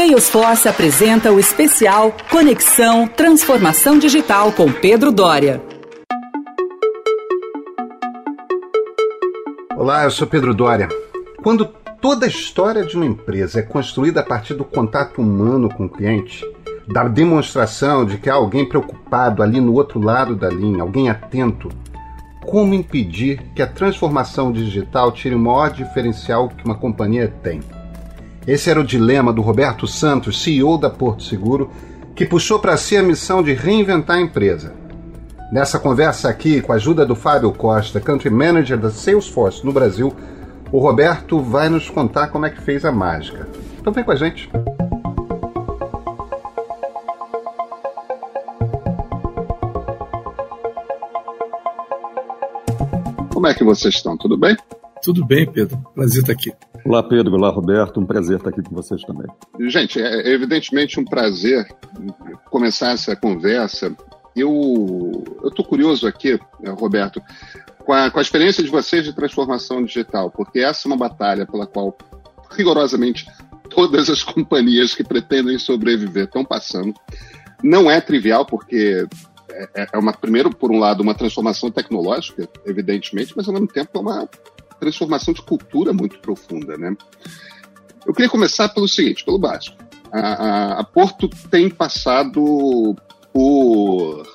Salesforce apresenta o especial Conexão Transformação Digital com Pedro Dória. Olá, eu sou Pedro Dória. Quando toda a história de uma empresa é construída a partir do contato humano com o cliente, da demonstração de que há alguém preocupado ali no outro lado da linha, alguém atento, como impedir que a transformação digital tire o maior diferencial que uma companhia tem? Esse era o dilema do Roberto Santos, CEO da Porto Seguro, que puxou para si a missão de reinventar a empresa. Nessa conversa aqui, com a ajuda do Fábio Costa, Country Manager da Salesforce no Brasil, o Roberto vai nos contar como é que fez a mágica. Então vem com a gente. Como é que vocês estão? Tudo bem? Tudo bem, Pedro. Prazer estar aqui. Olá, Pedro. Olá, Roberto. Um prazer estar aqui com vocês também. Gente, é evidentemente um prazer começar essa conversa. Eu estou curioso aqui, Roberto, com a, com a experiência de vocês de transformação digital, porque essa é uma batalha pela qual, rigorosamente, todas as companhias que pretendem sobreviver estão passando. Não é trivial, porque é, é uma, primeiro, por um lado, uma transformação tecnológica, evidentemente, mas ao mesmo tempo é uma transformação de cultura muito profunda, né? Eu queria começar pelo seguinte, pelo básico. A, a, a Porto tem passado por,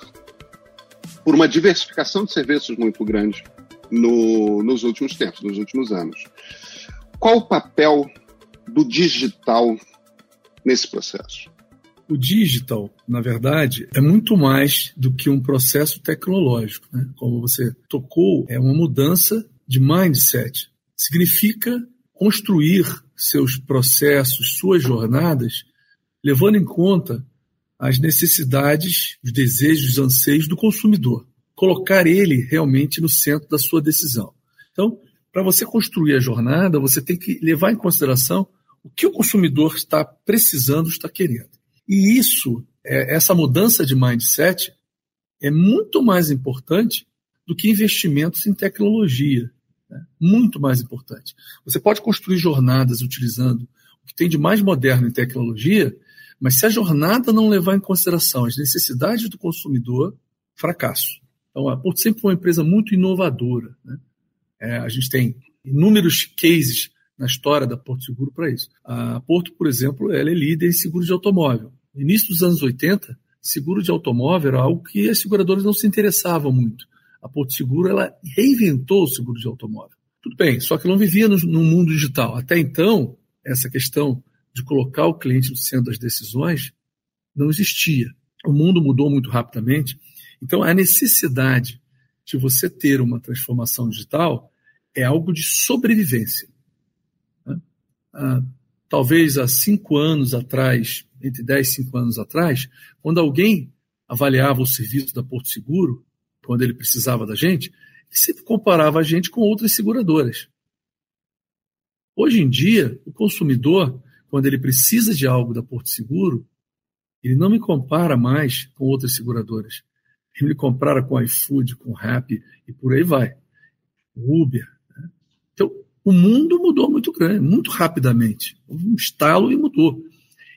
por uma diversificação de serviços muito grande no, nos últimos tempos, nos últimos anos. Qual o papel do digital nesse processo? O digital, na verdade, é muito mais do que um processo tecnológico. Né? Como você tocou, é uma mudança de mindset. Significa construir seus processos, suas jornadas, levando em conta as necessidades, os desejos, os anseios do consumidor. Colocar ele realmente no centro da sua decisão. Então, para você construir a jornada, você tem que levar em consideração o que o consumidor está precisando, está querendo. E isso, é, essa mudança de mindset, é muito mais importante do que investimentos em tecnologia. Né? Muito mais importante. Você pode construir jornadas utilizando o que tem de mais moderno em tecnologia, mas se a jornada não levar em consideração as necessidades do consumidor, fracasso. Então, a Porto sempre foi uma empresa muito inovadora. Né? É, a gente tem inúmeros cases na história da Porto Seguro para isso. A Porto, por exemplo, ela é líder em seguro de automóvel. No início dos anos 80, seguro de automóvel era algo que as seguradoras não se interessavam muito. A Porto Seguro ela reinventou o seguro de automóvel. Tudo bem, só que não vivia no, no mundo digital. Até então, essa questão de colocar o cliente no centro das decisões não existia. O mundo mudou muito rapidamente. Então, a necessidade de você ter uma transformação digital é algo de sobrevivência. Né? Ah, talvez há cinco anos atrás, entre 10 e 5 anos atrás, quando alguém avaliava o serviço da Porto Seguro, quando ele precisava da gente, ele sempre comparava a gente com outras seguradoras. Hoje em dia, o consumidor, quando ele precisa de algo da Porto Seguro, ele não me compara mais com outras seguradoras. Ele me compara com iFood, com Rappi e por aí vai. Uber. Né? Então, o mundo mudou muito grande, muito rapidamente. Houve um estalo e mudou.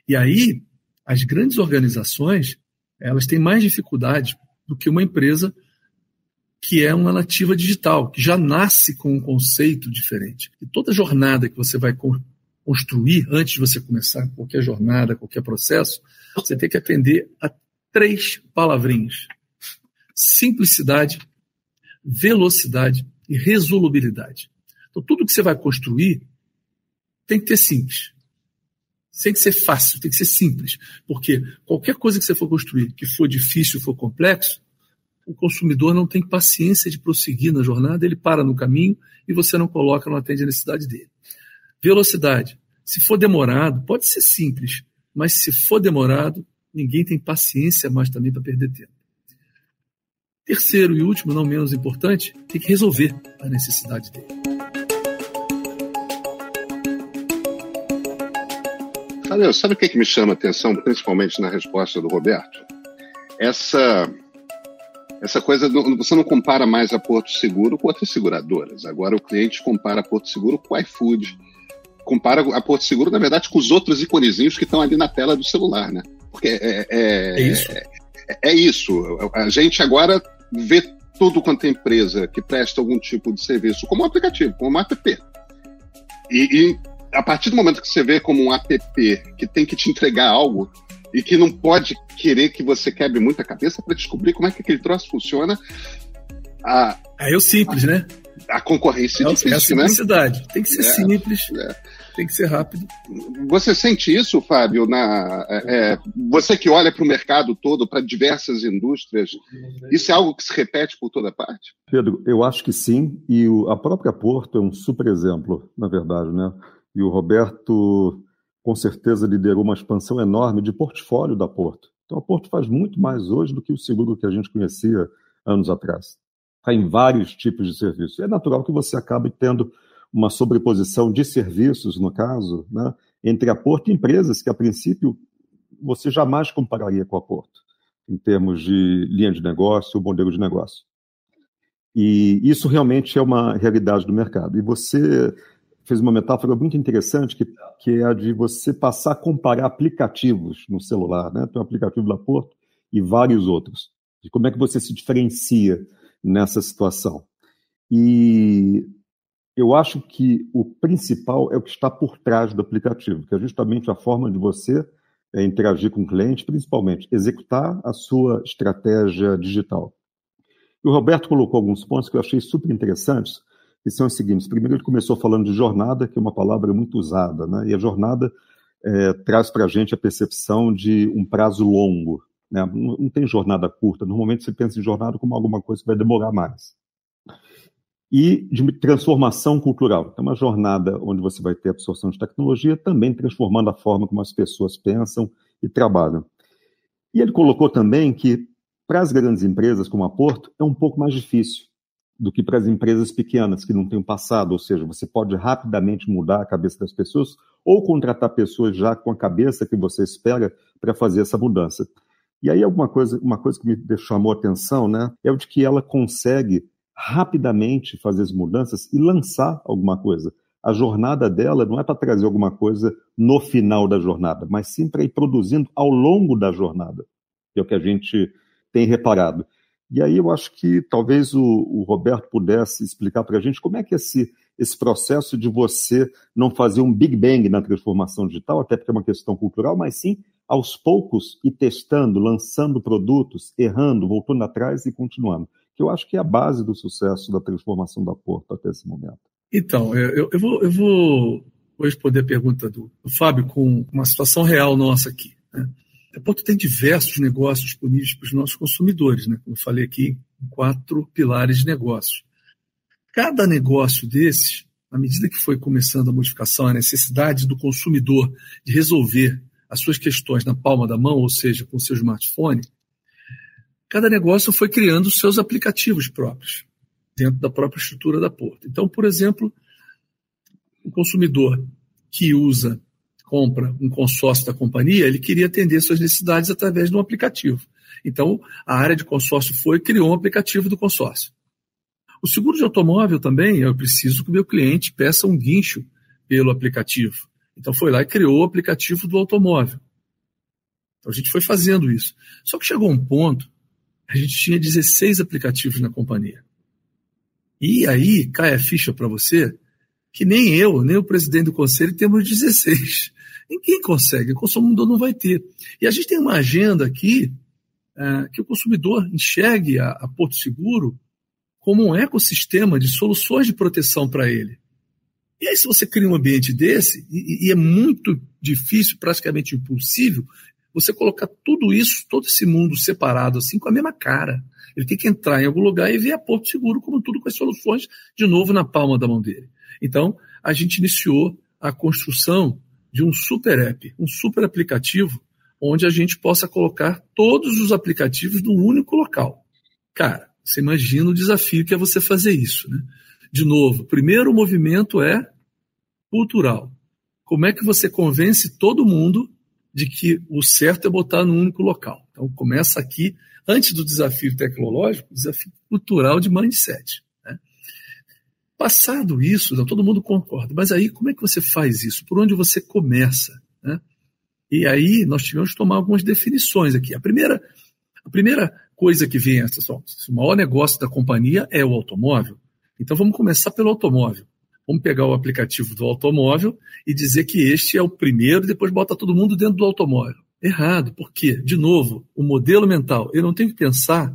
E aí, as grandes organizações, elas têm mais dificuldade do que uma empresa que é uma nativa digital, que já nasce com um conceito diferente. E toda jornada que você vai construir antes de você começar qualquer jornada, qualquer processo, você tem que atender a três palavrinhas: simplicidade, velocidade e resolubilidade. Então, tudo que você vai construir tem que ter simples. Tem que ser fácil, tem que ser simples. Porque qualquer coisa que você for construir que for difícil, for complexo, o consumidor não tem paciência de prosseguir na jornada, ele para no caminho e você não coloca, não atende a necessidade dele. Velocidade. Se for demorado, pode ser simples, mas se for demorado, ninguém tem paciência mais também para perder tempo. Terceiro e último, não menos importante, tem que resolver a necessidade dele. Sabe, o que, que me chama a atenção, principalmente na resposta do Roberto? Essa essa coisa, do, você não compara mais a Porto Seguro com outras seguradoras. Agora o cliente compara a Porto Seguro com o iFood, compara a Porto Seguro, na verdade, com os outros iconezinhos que estão ali na tela do celular, né? Porque é, é, é isso. É, é, isso. A gente agora vê tudo quanto é empresa que presta algum tipo de serviço como um aplicativo, como um app. E, e a partir do momento que você vê como um app que tem que te entregar algo e que não pode querer que você quebre muita cabeça para descobrir como é que aquele troço funciona. A, é o simples, a, né? A concorrência é, difícil, é a né? simplicidade. Né? Tem que ser é, simples. É tem que ser rápido. Você sente isso, Fábio? Na, é, é você que olha para o mercado todo, para diversas indústrias, isso é algo que se repete por toda parte? Pedro, eu acho que sim, e o, a própria Porto é um super exemplo, na verdade, né? E o Roberto, com certeza, liderou uma expansão enorme de portfólio da Porto. Então, a Porto faz muito mais hoje do que o seguro que a gente conhecia anos atrás. Está em vários tipos de serviços. É natural que você acabe tendo uma sobreposição de serviços, no caso, né, entre a Porto e empresas que, a princípio, você jamais compararia com a Porto, em termos de linha de negócio, modelo de negócio. E isso realmente é uma realidade do mercado. E você fez uma metáfora muito interessante, que, que é a de você passar a comparar aplicativos no celular, né? Tem o aplicativo da Porto e vários outros. De como é que você se diferencia nessa situação. E eu acho que o principal é o que está por trás do aplicativo, que é justamente a forma de você é, interagir com o cliente, principalmente executar a sua estratégia digital. E o Roberto colocou alguns pontos que eu achei super interessantes, que são os seguintes. Primeiro, ele começou falando de jornada, que é uma palavra muito usada, né? e a jornada é, traz para a gente a percepção de um prazo longo. Né? Não, não tem jornada curta, normalmente você pensa em jornada como alguma coisa que vai demorar mais e de transformação cultural. É uma jornada onde você vai ter absorção de tecnologia, também transformando a forma como as pessoas pensam e trabalham. E ele colocou também que para as grandes empresas como a Porto é um pouco mais difícil do que para as empresas pequenas que não têm passado, ou seja, você pode rapidamente mudar a cabeça das pessoas ou contratar pessoas já com a cabeça que você espera para fazer essa mudança. E aí alguma coisa, uma coisa que me chamou a atenção, né, é o de que ela consegue rapidamente fazer as mudanças e lançar alguma coisa. A jornada dela não é para trazer alguma coisa no final da jornada, mas sim para ir produzindo ao longo da jornada, que é o que a gente tem reparado. E aí eu acho que talvez o, o Roberto pudesse explicar para a gente como é que esse, esse processo de você não fazer um Big Bang na transformação digital, até porque é uma questão cultural, mas sim aos poucos e testando, lançando produtos, errando, voltando atrás e continuando que eu acho que é a base do sucesso da transformação da Porto até esse momento. Então, eu, eu, vou, eu vou, responder a pergunta do, do, Fábio com uma situação real nossa aqui. Né? A Porto tem diversos negócios disponíveis para os nossos consumidores, né? como eu falei aqui, quatro pilares de negócio. Cada negócio desses, à medida que foi começando a modificação, a necessidade do consumidor de resolver as suas questões na palma da mão, ou seja, com o seu smartphone, cada negócio foi criando seus aplicativos próprios, dentro da própria estrutura da Porto. Então, por exemplo, o consumidor que usa, compra um consórcio da companhia, ele queria atender suas necessidades através de um aplicativo. Então, a área de consórcio foi e criou um aplicativo do consórcio. O seguro de automóvel também, eu preciso que o meu cliente peça um guincho pelo aplicativo. Então, foi lá e criou o aplicativo do automóvel. Então, a gente foi fazendo isso. Só que chegou um ponto a gente tinha 16 aplicativos na companhia. E aí cai a ficha para você que nem eu, nem o presidente do conselho temos 16. Ninguém consegue, o consumidor não vai ter. E a gente tem uma agenda aqui é, que o consumidor enxergue a, a Porto Seguro como um ecossistema de soluções de proteção para ele. E aí, se você cria um ambiente desse, e, e, é muito difícil, praticamente impossível, você colocar tudo isso, todo esse mundo separado, assim, com a mesma cara. Ele tem que entrar em algum lugar e ver a Porto Seguro como tudo com as soluções de novo na palma da mão dele. Então, a gente iniciou a construção de um super app, um super aplicativo, onde a gente possa colocar todos os aplicativos num único local. Cara, você imagina o desafio que é você fazer isso, né? De novo, primeiro movimento é cultural. Como é que você convence todo mundo de que o certo é botar num único local. Então começa aqui, antes do desafio tecnológico, desafio cultural de mindset. Passado isso, todo mundo concorda, mas aí como é que você faz isso? Por onde você começa? Né? E aí nós tivemos que tomar algumas definições aqui. A primeira, a primeira coisa que vem, o maior negócio da companhia é o automóvel. Então vamos começar pelo automóvel. Vamos pegar o aplicativo do automóvel e dizer que este é o primeiro, e depois bota todo mundo dentro do automóvel. Errado, por quê? De novo, o modelo mental. Eu não tenho que pensar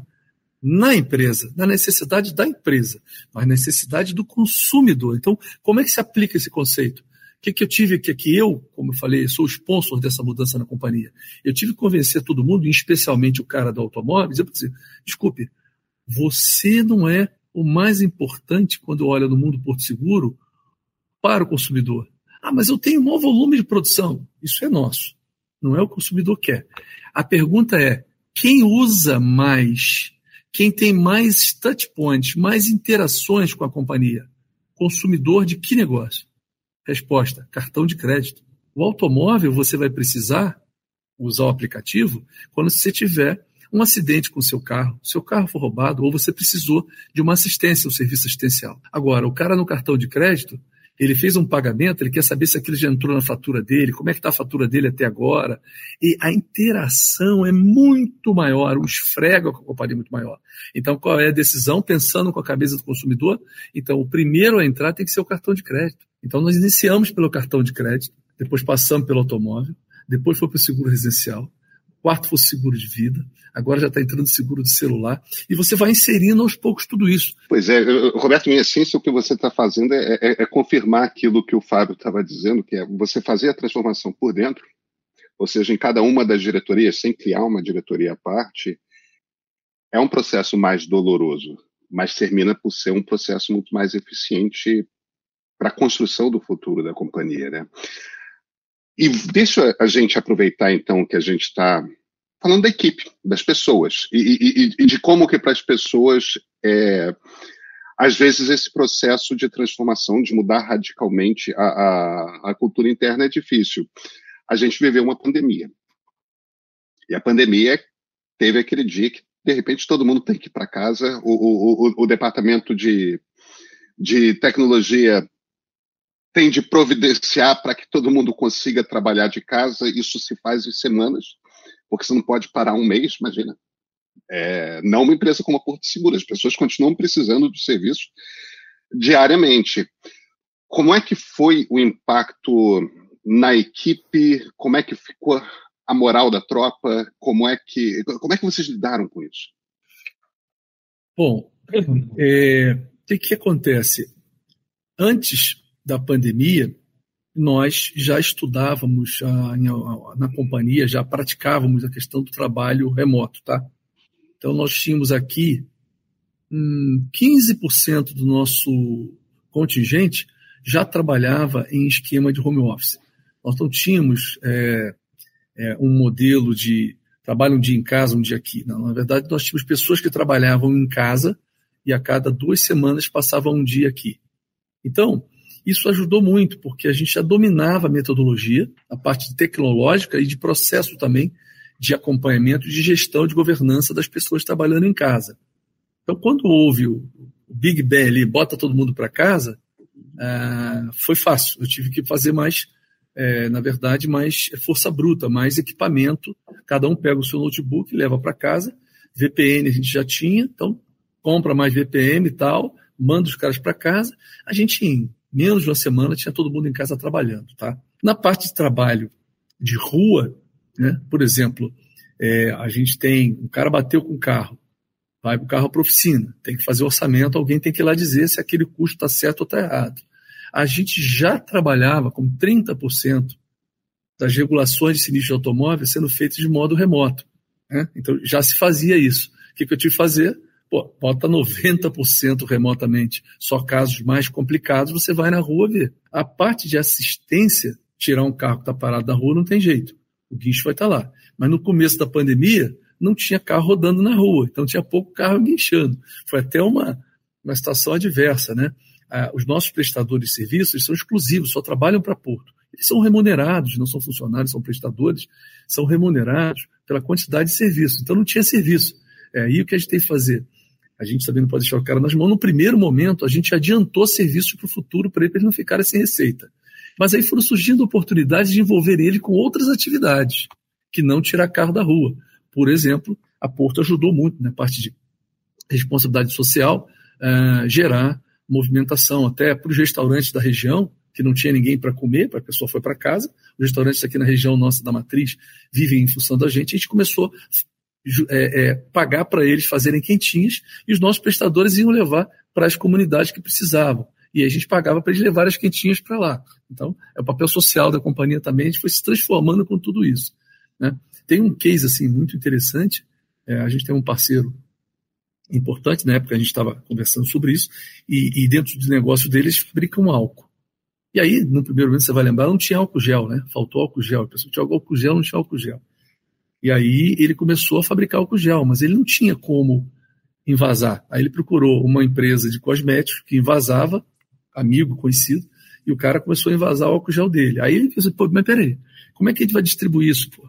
na empresa, na necessidade da empresa, mas necessidade do consumidor. Então, como é que se aplica esse conceito? O que, que eu tive que, que eu, como eu falei, sou o sponsor dessa mudança na companhia. Eu tive que convencer todo mundo, especialmente o cara do automóvel, dizer, dizer desculpe, você não é o mais importante quando olha no mundo Porto Seguro para o consumidor. Ah, mas eu tenho um maior volume de produção. Isso é nosso. Não é o consumidor quer. A pergunta é: quem usa mais? Quem tem mais touch points, mais interações com a companhia? Consumidor de que negócio? Resposta: cartão de crédito. O automóvel você vai precisar usar o aplicativo quando você tiver um acidente com seu carro, seu carro foi roubado ou você precisou de uma assistência, um serviço assistencial. Agora, o cara no cartão de crédito, ele fez um pagamento, ele quer saber se aquilo já entrou na fatura dele, como é que está a fatura dele até agora. E a interação é muito maior, o esfrega com a companhia é muito maior. Então, qual é a decisão? Pensando com a cabeça do consumidor, então o primeiro a entrar tem que ser o cartão de crédito. Então, nós iniciamos pelo cartão de crédito, depois passamos pelo automóvel, depois foi para o seguro residencial, quarto fosse seguro de vida, agora já está entrando seguro de celular, e você vai inserindo aos poucos tudo isso. Pois é, Roberto, em essência, o que você está fazendo é, é, é, confirmar aquilo que o Fábio estava dizendo, que é você fazer a transformação por dentro, ou seja, em cada uma das diretorias, sem criar uma diretoria à parte, é um processo mais doloroso, mas termina por ser um processo muito mais eficiente para a construção do futuro da companhia, né? E deixa a gente aproveitar, então, que a gente está falando da equipe, das pessoas, e, e, e de como que para as pessoas, é, às vezes, esse processo de transformação, de mudar radicalmente a, a, a cultura interna é difícil. A gente viveu uma pandemia. E a pandemia teve aquele dia que, de repente, todo mundo tem que ir para casa, o, o, o, o departamento de, de tecnologia tem de providenciar para que todo mundo consiga trabalhar de casa. Isso se faz em semanas, porque você não pode parar um mês, imagina. É, não uma empresa como a Porto Seguro, as pessoas continuam precisando do serviço diariamente. Como é que foi o impacto na equipe? Como é que ficou a moral da tropa? Como é que, como é que vocês lidaram com isso? Bom, é, o que, que acontece? Antes da pandemia, nós já estudávamos a, na companhia, já praticávamos a questão do trabalho remoto, tá? Então nós tínhamos aqui hum, 15% do nosso contingente já trabalhava em esquema de home office. Nós não tínhamos é, é, um modelo de trabalho um dia em casa, um dia aqui. Não, na verdade, nós tínhamos pessoas que trabalhavam em casa e a cada duas semanas passavam um dia aqui. Então, isso ajudou muito, porque a gente já dominava a metodologia, a parte tecnológica e de processo também de acompanhamento, de gestão, de governança das pessoas trabalhando em casa. Então, quando houve o Big Bang ali, bota todo mundo para casa, ah, foi fácil. Eu tive que fazer mais, é, na verdade, mais força bruta, mais equipamento. Cada um pega o seu notebook, leva para casa. VPN a gente já tinha, então compra mais VPN e tal, manda os caras para casa. A gente, em menos de uma semana tinha todo mundo em casa trabalhando. Tá? Na parte de trabalho de rua, né, por exemplo, é, a gente tem, um cara bateu com o carro, vai o carro para oficina, tem que fazer orçamento, alguém tem que ir lá dizer se aquele custo está certo ou está errado. A gente já trabalhava com 30% das regulações de sinistro de automóvel sendo feitas de modo remoto. Né? Então já se fazia isso. O que, que eu tive que fazer? Pô, bota 90% remotamente. Só casos mais complicados você vai na rua ver. A parte de assistência, tirar um carro que está parado na rua, não tem jeito. O guincho vai estar tá lá. Mas no começo da pandemia, não tinha carro rodando na rua. Então tinha pouco carro guinchando. Foi até uma, uma situação adversa, né? Ah, os nossos prestadores de serviços são exclusivos, só trabalham para Porto. Eles são remunerados, não são funcionários, são prestadores, são remunerados pela quantidade de serviço. Então não tinha serviço. É, e o que a gente tem que fazer? A gente também não pode deixar o cara nas mãos. No primeiro momento, a gente adiantou serviços para o futuro para eles não ficarem sem receita. Mas aí foram surgindo oportunidades de envolver ele com outras atividades, que não tirar carro da rua. Por exemplo, a Porto ajudou muito na parte de responsabilidade social, uh, gerar movimentação até para os restaurantes da região, que não tinha ninguém para comer, a pessoa foi para casa. Os restaurantes aqui na região nossa da matriz vivem em função da gente. A gente começou é, é, pagar para eles fazerem quentinhas e os nossos prestadores iam levar para as comunidades que precisavam. E a gente pagava para eles levar as quentinhas para lá. Então, é o papel social da companhia também, a gente foi se transformando com tudo isso. Né? Tem um case assim muito interessante. É, a gente tem um parceiro importante, na época a gente estava conversando sobre isso, e, e, dentro do negócio deles fabricam álcool. E aí, no primeiro momento, você vai lembrar, não tinha álcool gel, né? Faltou álcool gel. A pessoa tinha álcool gel, não tinha álcool gel. E aí ele começou a fabricar álcool gel, mas ele não tinha como invasar. Aí ele procurou uma empresa de cosméticos que invasava, amigo, conhecido, e o cara começou a invasar o álcool gel dele. Aí ele pensou, pô, mas peraí, como é que a gente vai distribuir isso, pô?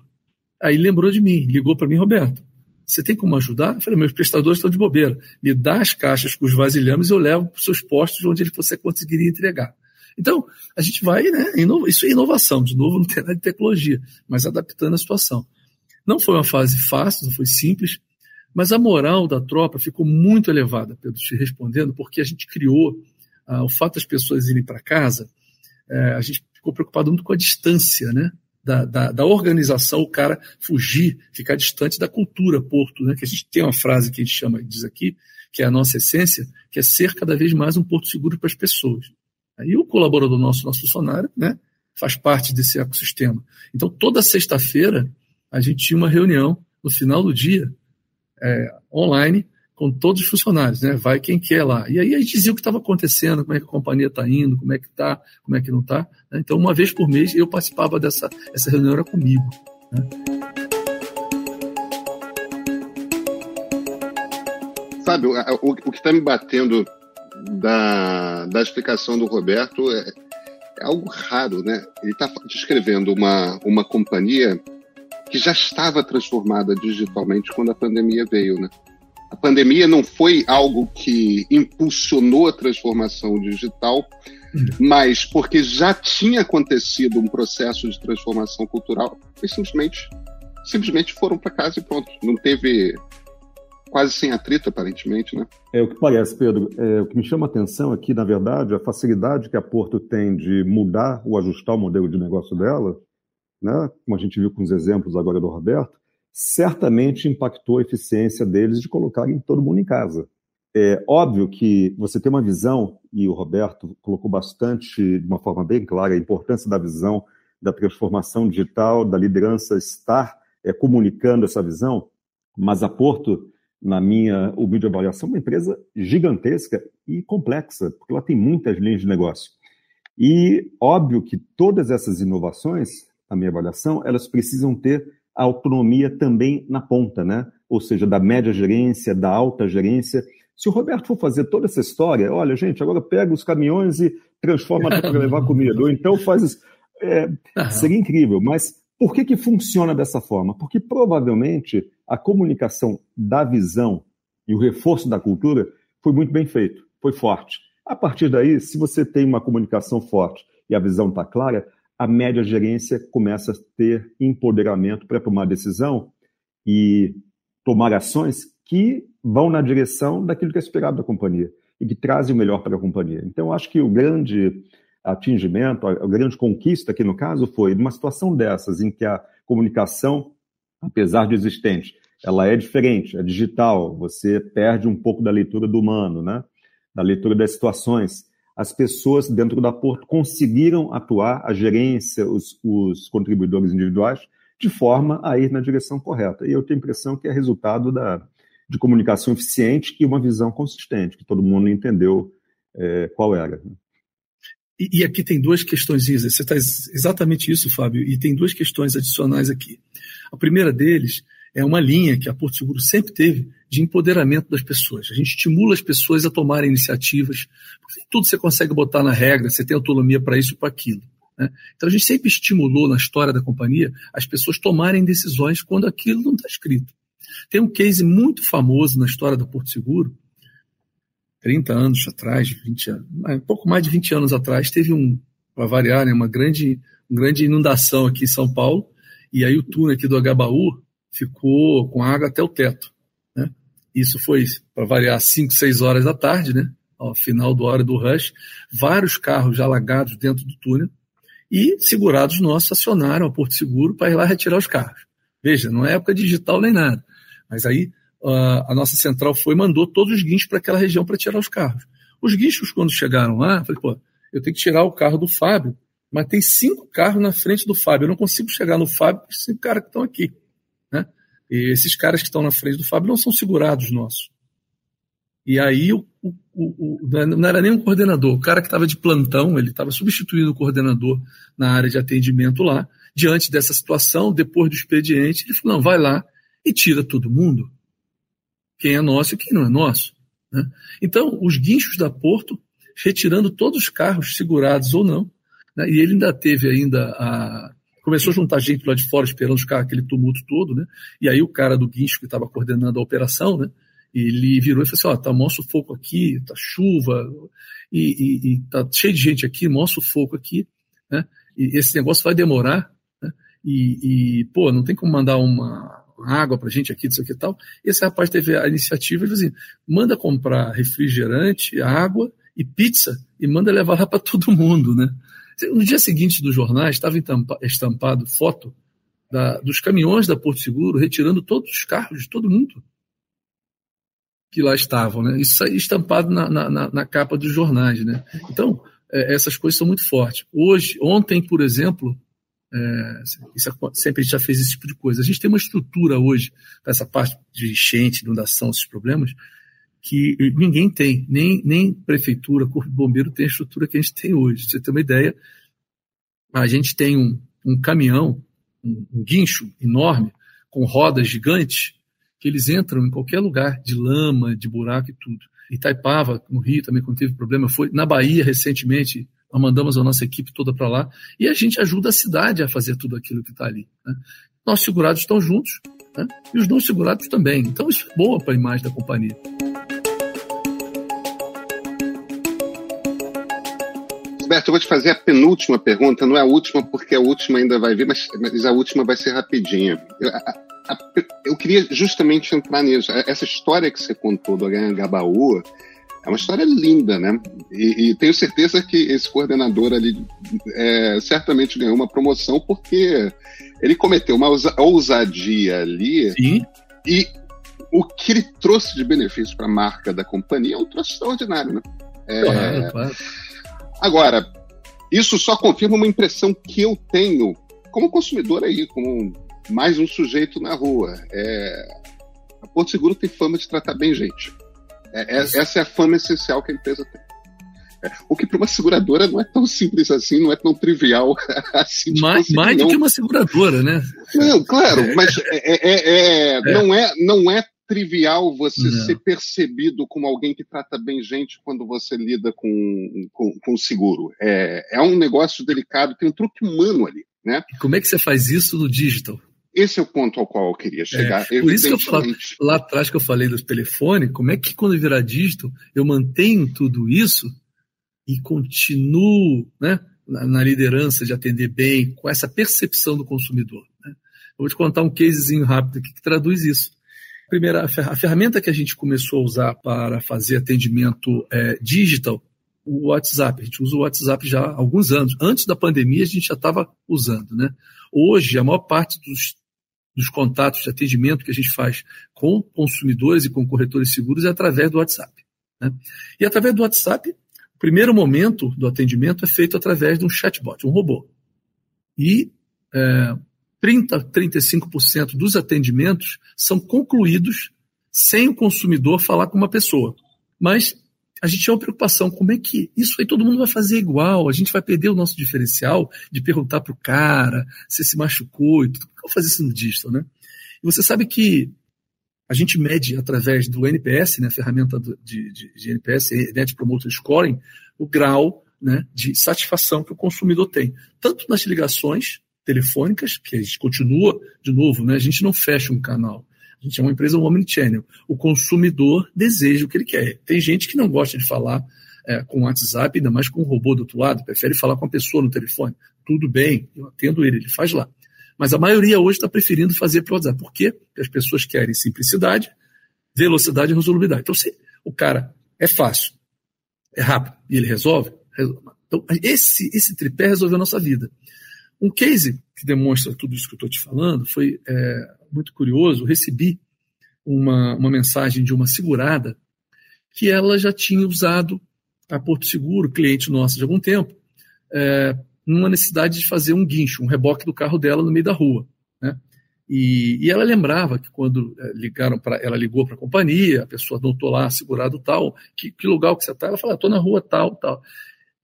Aí lembrou de mim, ligou para mim, Roberto, você tem como ajudar? Eu falei, meus prestadores estão de bobeira. Me dá as caixas com os vasilhames e eu levo para os seus postos onde você conseguiria entregar. Então, a gente vai, né? Isso é inovação, de novo, não tem nada de tecnologia, mas adaptando a situação. Não foi uma fase fácil, não foi simples, mas a moral da tropa ficou muito elevada, Pedro, te respondendo, porque a gente criou ah, o fato das pessoas irem para casa, é, a gente ficou preocupado muito com a distância, né? Da, da, da, organização, o cara fugir, ficar distante da cultura Porto, né? Que a gente tem uma frase que a gente chama, diz aqui, que é a nossa essência, que é ser cada vez mais um porto seguro para as pessoas. Aí o colaborador nosso, nosso funcionário, né, faz parte desse ecossistema. Então, toda sexta-feira, a gente tinha uma reunião no final do dia, é, online, com todos os funcionários, né? Vai quem quer lá. E aí a gente dizia o que estava acontecendo, como é que a companhia está indo, como é que está, como é que não está. Né? Então, uma vez por mês, eu participava dessa essa reunião era comigo. Né? Sabe, o, o, o que está me batendo da, da explicação do Roberto é, é algo raro, né? Ele está descrevendo uma, uma companhia que já estava transformada digitalmente quando a pandemia veio, né? A pandemia não foi algo que impulsionou a transformação digital, uhum. mas porque já tinha acontecido um processo de transformação cultural, eles simplesmente, simplesmente foram para casa e pronto. Não teve quase sem atrito, aparentemente, né? É o que parece, Pedro. É, o que me chama a atenção aqui, na verdade, a facilidade que a Porto tem de mudar ou ajustar o modelo de negócio dela, né? como a gente viu com os exemplos agora do Roberto, certamente impactou a eficiência deles de colocarem todo mundo em casa. É óbvio que você tem uma visão, e o Roberto colocou bastante, de uma forma bem clara, a importância da visão da transformação digital, da liderança estar é, comunicando essa visão, mas a Porto, na minha humilde avaliação, é uma empresa gigantesca e complexa, porque ela tem muitas linhas de negócio. E óbvio que todas essas inovações, na minha avaliação, elas precisam ter autonomia também na ponta, né? Ou seja, da média gerência, da alta gerência. Se o Roberto for fazer toda essa história, olha, gente, agora pega os caminhões e transforma para levar comida, ou então faz isso. É, seria incrível, mas por que, que funciona dessa forma? Porque provavelmente a comunicação da visão e o reforço da cultura foi muito bem feito, foi forte. A partir daí, se você tem uma comunicação forte e a visão está clara, a média gerência começa a ter empoderamento para tomar decisão e tomar ações que vão na direção daquilo que é esperado da companhia e que trazem o melhor para a companhia. Então, acho que o grande atingimento, a grande conquista aqui no caso foi uma situação dessas em que a comunicação, apesar de existente, ela é diferente, é digital, você perde um pouco da leitura do humano, né? da leitura das situações as pessoas dentro da Porto conseguiram atuar, a gerência, os, os contribuidores individuais, de forma a ir na direção correta. E eu tenho a impressão que é resultado da, de comunicação eficiente e uma visão consistente, que todo mundo entendeu é, qual era. E, e, aqui tem duas questões, você está exatamente isso, Fábio, e tem duas questões adicionais aqui. A primeira deles é uma linha que a Porto Seguro sempre teve de empoderamento das pessoas. A gente estimula as pessoas a tomarem iniciativas, porque tudo você consegue botar na regra, você tem autonomia para isso ou para aquilo. Né? Então a gente sempre estimulou na história da companhia as pessoas tomarem decisões quando aquilo não está escrito. Tem um case muito famoso na história da Porto Seguro, 30 anos atrás, 20 anos, um pouco mais de 20 anos atrás, teve um, para variar, né, uma grande, uma grande inundação aqui em São Paulo, e aí o túnel aqui do Agabaú ficou com água até o teto. Né? Isso foi, para variar, 5, 6 horas da tarde, né? ao final do hora do rush, vários carros alagados dentro do túnel, e segurados nossos acionaram a Porto Seguro para ir lá retirar os carros. Veja, não é época digital nem nada. Mas aí a nossa central foi mandou todos os guinchos para aquela região para tirar os carros. Os guinchos, quando chegaram lá, falei, pô, eu tenho que tirar o carro do Fábio, mas tem cinco carros na frente do Fábio. Eu não consigo chegar no Fábio com cinco caras que estão aqui. E esses caras que estão na frente do Fábio não são segurados nossos. E aí o, o, o, não era nem um coordenador, o cara que estava de plantão, ele estava substituindo o coordenador na área de atendimento lá. Diante dessa situação, depois do expediente, ele falou: não, vai lá e tira todo mundo. Quem é nosso e quem não é nosso. Né? Então, os guinchos da Porto, retirando todos os carros segurados ou não, né? e ele ainda teve ainda a. Começou a juntar gente lá de fora esperando carros, aquele tumulto todo, né? E aí o cara do guincho que estava coordenando a operação, né? ele virou e falou assim, ó, tá mó sufoco aqui, tá chuva, e, e, e, tá cheio de gente aqui, mó sufoco aqui, né? E esse negócio vai demorar, né? E, e pô, não tem como mandar uma água pra gente aqui, isso aqui e tal. Esse rapaz teve a iniciativa de assim, manda comprar refrigerante, água e pizza e manda levar lá para todo mundo, né? No dia seguinte dos jornais estava estampado foto da, dos caminhões da Porto Seguro retirando todos os carros de todo mundo que lá estavam, né? Isso estampado na, na, na capa dos jornais, né? Então, é, essas coisas são muito fortes. Hoje, ontem, por exemplo, é, isso, sempre a gente já fez esse tipo de coisa. A gente tem uma estrutura hoje, essa parte de enchente, inundação, esses problemas, que ninguém tem, nem, nem prefeitura, corpo de bombeiro tem a estrutura que a gente tem hoje. você ter uma ideia, a gente tem um, um caminhão, um, um guincho enorme, com rodas gigantes, que eles entram em qualquer lugar, de lama, de buraco e tudo. Itaipava, no Rio também, quando teve problema, foi na Bahia recentemente, nós mandamos a nossa equipe toda para lá e a gente ajuda a cidade a fazer tudo aquilo que está ali. Né? Nossos segurados estão juntos né? e os não segurados também. Então isso é boa para a imagem da companhia. Roberto, eu vou te fazer a penúltima pergunta, não é a última, porque a última ainda vai vir, mas, mas a última vai ser rapidinha. Eu, eu queria justamente entrar nisso. Essa história que você contou do Gabaú é uma história linda, né? E, e tenho certeza que esse coordenador ali é, certamente ganhou uma promoção porque ele cometeu uma ousadia ali Sim. e o que ele trouxe de benefício para a marca da companhia é um troço extraordinário, né? É, claro, claro. Agora, isso só confirma uma impressão que eu tenho como consumidor aí, como mais um sujeito na rua. É... A Porto Seguro tem fama de tratar bem gente. É, é, essa é a fama essencial que a empresa tem. É, o que para uma seguradora não é tão simples assim, não é tão trivial assim. mais, mais do que uma seguradora, né? Não, claro, mas é, Não, é, não é trivial você não. ser percebido como alguém que trata bem gente quando você lida com, com, com seguro. É, é um negócio delicado, tem um truque humano ali. Né? E como é que você faz isso no digital? Esse é o ponto ao qual eu queria é, chegar. É, por isso que eu falo, lá atrás que eu falei do telefone, como é que quando virar digital eu mantenho tudo isso e continuo né, na, na liderança de atender bem, com essa percepção do consumidor. Né? Eu vou te contar um casezinho rápido aqui que traduz isso. Primeira, a ferramenta que a gente começou a usar para fazer atendimento é, digital, o WhatsApp. A gente usa o WhatsApp já há alguns anos. Antes da pandemia, a gente já estava usando. Né? Hoje, a maior parte dos dos contatos de atendimento que a gente faz com consumidores e com corretores seguros é através do WhatsApp. Né? E através do WhatsApp, o primeiro momento do atendimento é feito através de um chatbot, um robô. E é, 30, 35% dos atendimentos são concluídos sem o consumidor falar com uma pessoa. Mas a gente tinha uma preocupação, como é que isso aí todo mundo vai fazer igual? A gente vai perder o nosso diferencial de perguntar para o cara se se machucou e tudo. Como fazer isso no digital, né? E você sabe que a gente mede através do NPS, né, a ferramenta de, de, de NPS, Net Promoter Scoring, o grau né, de satisfação que o consumidor tem, tanto nas ligações telefônicas, que a gente continua, de novo, né, a gente não fecha um canal, A gente é uma empresa omnichannel. O consumidor deseja o que ele quer. Tem gente que não gosta de falar é, com o WhatsApp, ainda mais com o robô do outro lado, prefere falar com a pessoa no telefone. Tudo bem, eu atendo ele, ele faz lá. Mas a maioria hoje está preferindo fazer pelo WhatsApp. Por quê? Porque as pessoas querem simplicidade, velocidade e resolubilidade. Então, se o cara é fácil, é rápido e ele resolve, resolve. Então, esse, esse tripé resolveu a nossa vida. Um case que demonstra tudo isso que eu estou te falando foi é, muito curioso. Recebi uma, uma mensagem de uma segurada que ela já tinha usado a Porto Seguro, cliente nossa de algum tempo, é, numa necessidade de fazer um guincho, um reboque do carro dela no meio da rua. Né? E, e ela lembrava que quando é, ligaram para ela ligou para a companhia, a pessoa anotou lá, segurado tal, que, que lugar que você está? Ela falou, estou na rua tal, tal.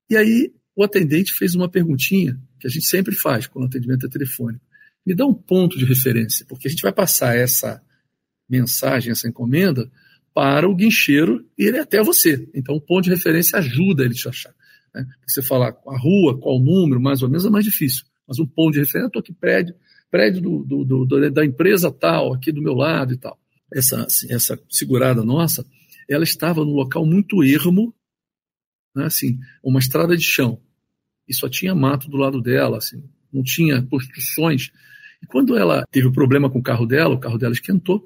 E aí o atendente fez uma perguntinha que a gente sempre faz quando o atendimento é telefônico. Me dá um ponto de referência, porque a gente vai passar essa mensagem, essa encomenda, para o guincheiro ir até você. Então, o ponto de referência ajuda ele a te achar. Né? Você falar a rua, qual número, mais ou menos, é mais difícil. Mas um ponto de referência, estou aqui prédio, prédio do, do, do, da empresa tal, aqui do meu lado e tal. Essa, assim, essa segurada nossa, ela estava num local muito ermo, né? assim, uma estrada de chão. E só tinha mato do lado dela, assim, não tinha construções. E quando ela teve o um problema com o carro dela, o carro dela esquentou,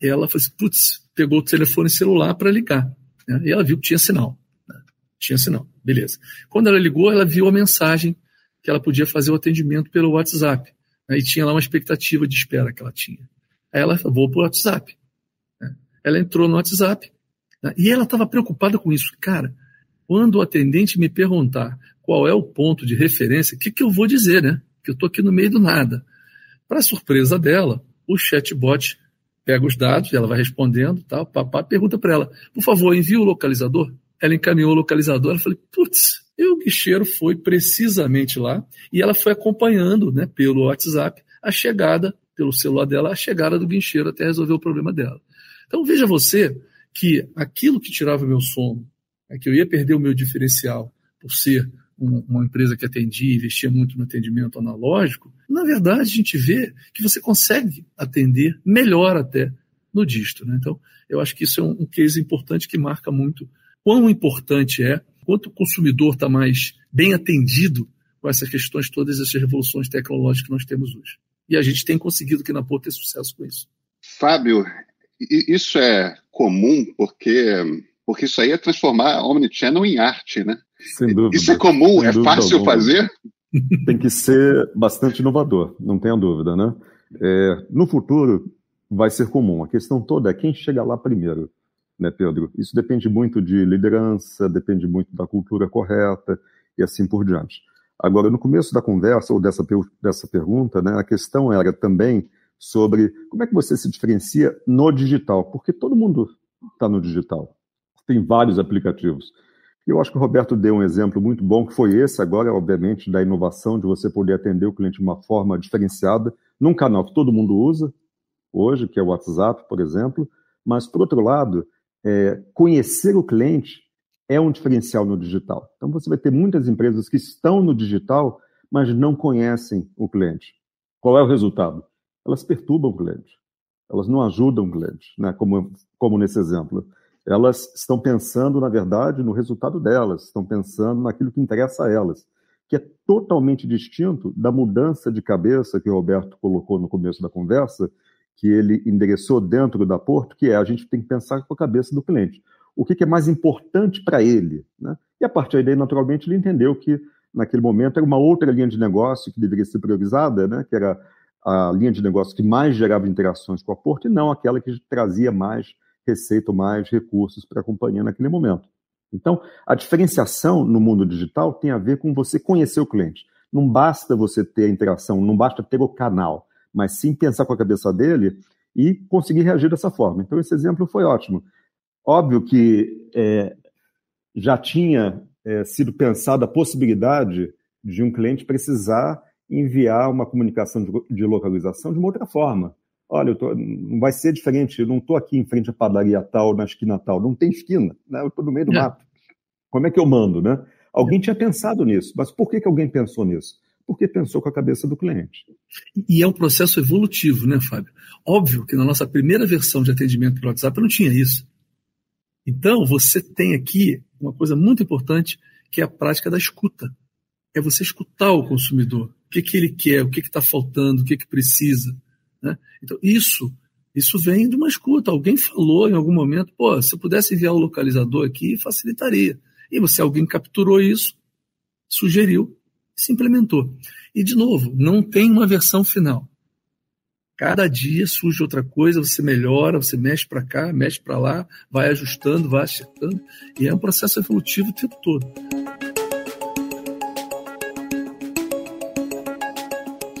ela falou assim, putz, pegou o telefone celular para ligar. Né? E ela viu que tinha sinal. Né? Tinha sinal, beleza. Quando ela ligou, ela viu a mensagem que ela podia fazer o atendimento pelo WhatsApp. Né? E tinha lá uma expectativa de espera que ela tinha. Aí ela falou, vou para o WhatsApp. Né? Ela entrou no WhatsApp né? e ela estava preocupada com isso. Cara, quando o atendente me perguntar qual é o ponto de referência, o que, que eu vou dizer, né? Que eu estou aqui no meio do nada. Para surpresa dela, o chatbot pega os dados, ela vai respondendo, tal, papá, pergunta para ela, por favor, envia o localizador. Ela encaminhou o localizador, eu falei, putz, e o guicheiro foi precisamente lá e ela foi acompanhando, né, pelo WhatsApp, a chegada, pelo celular dela, a chegada do guincheiro até resolver o problema dela. Então veja você que aquilo que tirava meu sono, é que eu ia perder o meu diferencial por ser uma empresa que atendia e investia muito no atendimento analógico, na verdade a gente vê que você consegue atender melhor até no disto. Né? Então, eu acho que isso é um, case importante que marca muito quão importante é, quanto o consumidor está mais bem atendido com essas questões, todas essas revoluções tecnológicas que nós temos hoje. E a gente tem conseguido aqui na POR ter sucesso com isso. Fábio, isso é comum porque, porque isso aí é transformar Omnichannel em arte, né? Sem dúvida. Isso é comum? Sem é fácil alguma. fazer? Tem que ser bastante inovador, não tenha dúvida, né? É, no futuro vai ser comum. A questão toda é quem chega lá primeiro, né, Pedro? Isso depende muito de liderança, depende muito da cultura correta e assim por diante. Agora, no começo da conversa ou dessa, dessa pergunta, né, a questão era também sobre como é que você se diferencia no digital, porque todo mundo está no digital. Tem vários aplicativos. Eu acho que o Roberto deu um exemplo muito bom, que foi esse agora, obviamente, da inovação, de você poder atender o cliente de uma forma diferenciada, num canal que todo mundo usa hoje, que é o WhatsApp, por exemplo, mas, por outro lado, é, conhecer o cliente é um diferencial no digital. Então, você vai ter muitas empresas que estão no digital, mas não conhecem o cliente. Qual é o resultado? Elas perturbam o cliente, elas não ajudam o cliente, né? como, como nesse exemplo elas estão pensando, na verdade, no resultado delas, estão pensando naquilo que interessa a elas, que é totalmente distinto da mudança de cabeça que o Roberto colocou no começo da conversa, que ele endereçou dentro da Porto, que é a gente tem que pensar com a cabeça do cliente. O que, é mais importante para ele? Né? E a partir daí, naturalmente, ele entendeu que naquele momento era uma outra linha de negócio que deveria ser priorizada, né? que era a linha de negócio que mais gerava interações com a Porto, e não aquela que trazia mais receita mais recursos para a companhia naquele momento. Então, a diferenciação no mundo digital tem a ver com você conhecer o cliente. Não basta você ter a interação, não basta ter o canal, mas sim pensar com a cabeça dele e conseguir reagir dessa forma. Então, esse exemplo foi ótimo. Óbvio que é, já tinha é, sido pensada a possibilidade de um cliente precisar enviar uma comunicação de, de localização de uma outra forma olha, tô, não vai ser diferente, eu não estou aqui em frente à padaria tal, na esquina tal, não tem esquina, né? eu estou no meio do é. mato. Como é que eu mando, né? Alguém tinha pensado nisso, mas por que, que alguém pensou nisso? porque pensou com a cabeça do cliente. E é um processo evolutivo, né, Fábio? Óbvio que na nossa primeira versão de atendimento pelo WhatsApp não tinha isso. Então, você tem aqui uma coisa muito importante, que é a prática da escuta. É você escutar o consumidor. O que, que ele quer, o que está faltando, o que, que precisa. Né? Então, isso isso vem de uma escuta. Alguém falou em algum momento, pô, se eu pudesse enviar o localizador aqui, facilitaria. E você, alguém capturou isso, sugeriu se implementou. E, de novo, não tem uma versão final. Cada dia surge outra coisa, você melhora, você mexe para cá, mexe para lá, vai ajustando, vai acertando. E é um processo evolutivo o tempo todo.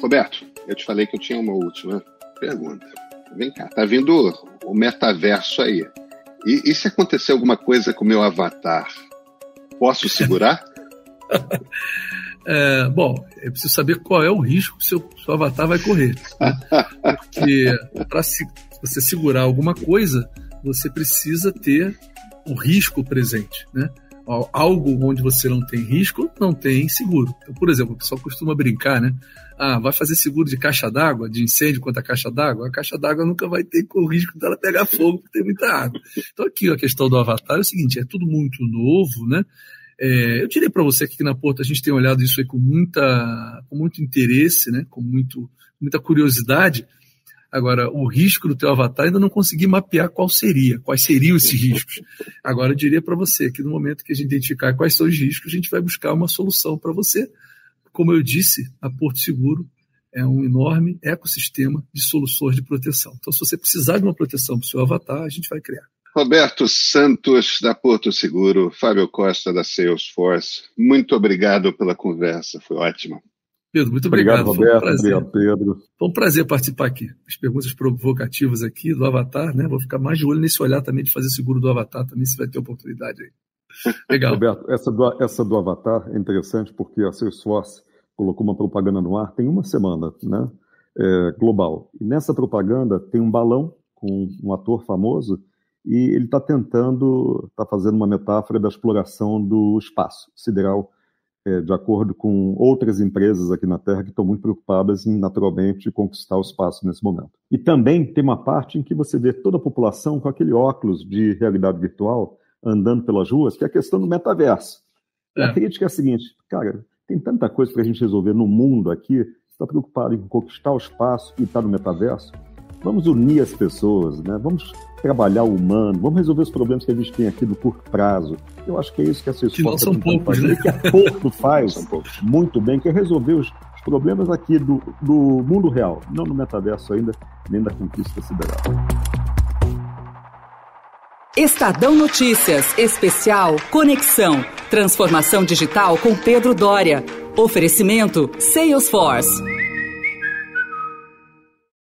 Roberto, eu te falei que eu tinha uma última pergunta vem cá, tá vindo o metaverso aí. E, e se acontecer alguma coisa com o meu avatar, posso segurar? é, bom, eu preciso saber qual é o risco que seu, seu avatar vai correr. Porque para se, você segurar alguma coisa, você precisa ter o risco presente, né? Algo onde você não tem risco, não tem seguro. Então, por exemplo, o pessoal costuma brincar, né? Ah, vai fazer seguro de caixa d'água, de incêndio contra a caixa d'água? A caixa d'água nunca vai ter com o risco dela pegar fogo porque tem muita água. Então, aqui a questão do Avatar é o seguinte: é tudo muito novo, né? É, eu diria para você que aqui na Porta a gente tem olhado isso aí com, muita, com muito interesse, né? com muito, muita curiosidade, Agora, o risco do teu avatar ainda não consegui mapear qual seria, quais seriam esses riscos. Agora, eu diria para você que no momento que a gente identificar quais são os riscos, a gente vai buscar uma solução para você. Como eu disse, a Porto Seguro é um enorme ecossistema de soluções de proteção. Então, se você precisar de uma proteção para o seu avatar, a gente vai criar. Roberto Santos, da Porto Seguro, Fábio Costa, da Salesforce, muito obrigado pela conversa, foi ótimo. Pedro, muito obrigado. Obrigado, Roberto. Um obrigado, Pedro. Foi um prazer participar aqui. As perguntas provocativas aqui do Avatar, né? Vou ficar mais de olho nesse olhar também de fazer seguro do Avatar, também se vai ter oportunidade aí. Legal. Roberto, essa do, essa do Avatar é interessante porque a Salesforce colocou uma propaganda no ar tem uma semana, né? É, global. E nessa propaganda tem um balão com um ator famoso e ele está tentando, está fazendo uma metáfora da exploração do espaço sideral é, de acordo com outras empresas aqui na Terra que estão muito preocupadas em, naturalmente, conquistar o espaço nesse momento. E também tem uma parte em que você vê toda a população com aquele óculos de realidade virtual andando pelas ruas, que é a questão do metaverso. É. A crítica é a seguinte, cara, tem tanta coisa para a gente resolver no mundo aqui, você está preocupado em conquistar o espaço e estar tá no metaverso? Vamos unir as pessoas, né? Vamos trabalhar o humano, vamos resolver os problemas que a gente tem aqui no curto prazo. Eu acho que é isso que a sua escola são poucos, né? que a Porto faz muito bem, que é resolver os, os problemas aqui do, do mundo real, não no metaverso ainda, nem da conquista sideral. Estadão Notícias, especial Conexão, transformação digital com Pedro Dória. Oferecimento Salesforce.